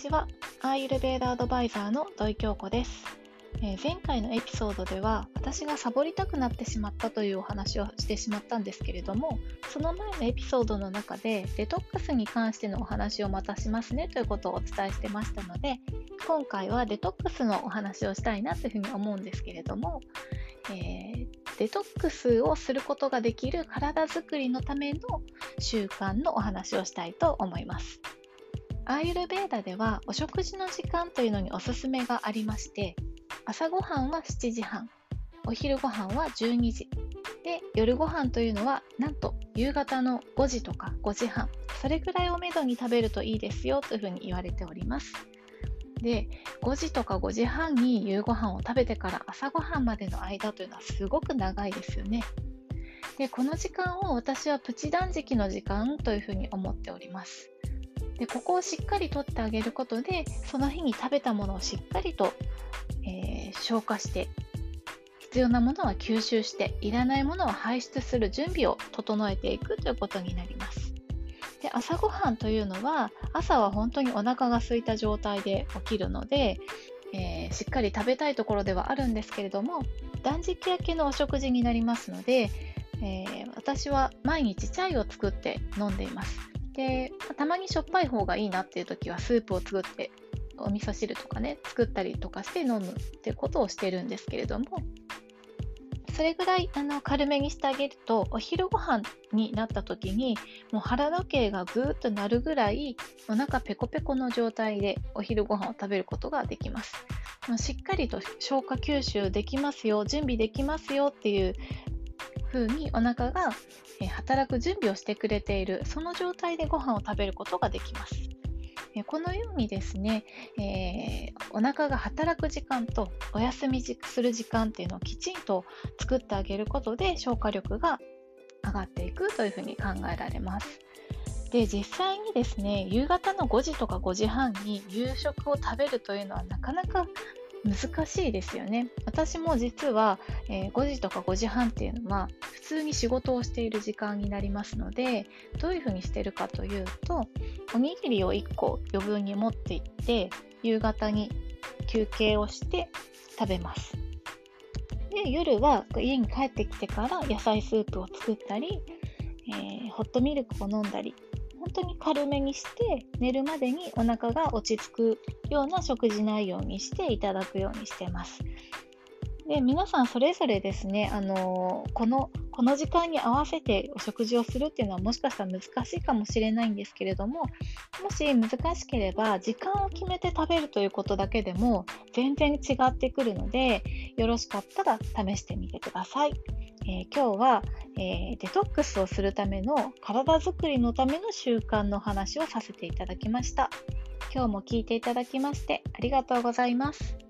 ちは。アーユルベーダアドバイザーの土井京子です、えー、前回のエピソードでは私がサボりたくなってしまったというお話をしてしまったんですけれどもその前のエピソードの中でデトックスに関してのお話をまたしますねということをお伝えしてましたので今回はデトックスのお話をしたいなというふうに思うんですけれども、えー、デトックスをすることができる体づくりのための習慣のお話をしたいと思います。アーユルベーダではお食事の時間というのにおすすめがありまして朝ごはんは7時半お昼ごはんは12時で夜ご飯というのはなんと夕方の5時とか5時半それくらいをめどに食べるといいですよというふうに言われております。で5時とか5時半に夕ご飯を食べてから朝ごはんまでの間というのはすごく長いですよね。でこの時間を私はプチ断食の時間というふうに思っております。でここをしっかりとってあげることでその日に食べたものをしっかりと、えー、消化して必要なものは吸収していらないものは排出する準備を整えていくということになります。で朝ごはんというのは朝は本当にお腹が空いた状態で起きるので、えー、しっかり食べたいところではあるんですけれども断食明けのお食事になりますので、えー、私は毎日チャイを作って飲んでいます。でたまにしょっぱい方がいいなっていう時はスープを作ってお味噌汁とかね作ったりとかして飲むってことをしてるんですけれどもそれぐらいあの軽めにしてあげるとお昼ご飯になった時にもう腹時計がぐーっとなるぐらいお腹ペコペコの状態でお昼ご飯を食べることができます。しっかりと消化吸収できますよ準備できますよっていう風にお腹が働く準備をしてくれているその状態でご飯を食べることができます。このようにですね、えー、お腹が働く時間とお休みする時間っていうのをきちんと作ってあげることで消化力が上がっていくというふうに考えられます。で実際にですね夕方の5時とか5時半に夕食を食べるというのはなかなか難しいですよね。私も実は、えー、5時とか5時半っていうのは普通に仕事をしている時間になりますのでどういうふうにしてるかというとおにぎりを1個余分に持っていって夕方に休憩をして食べます。で夜は家に帰ってきてから野菜スープを作ったり、えー、ホットミルクを飲んだり本当に軽めにして寝るまでにお腹が落ち着くような食事内容にしていただくようにしてます。で皆さんそれぞれですね、あのこのこの時間に合わせてお食事をするっていうのはもしかしたら難しいかもしれないんですけれどももし難しければ時間を決めて食べるということだけでも全然違ってくるのでよろしかったら試してみてください。えー、今日は、えー、デトックスをするための体づくりのための習慣の話をさせていただきました。今日も聞いていただきましてありがとうございます。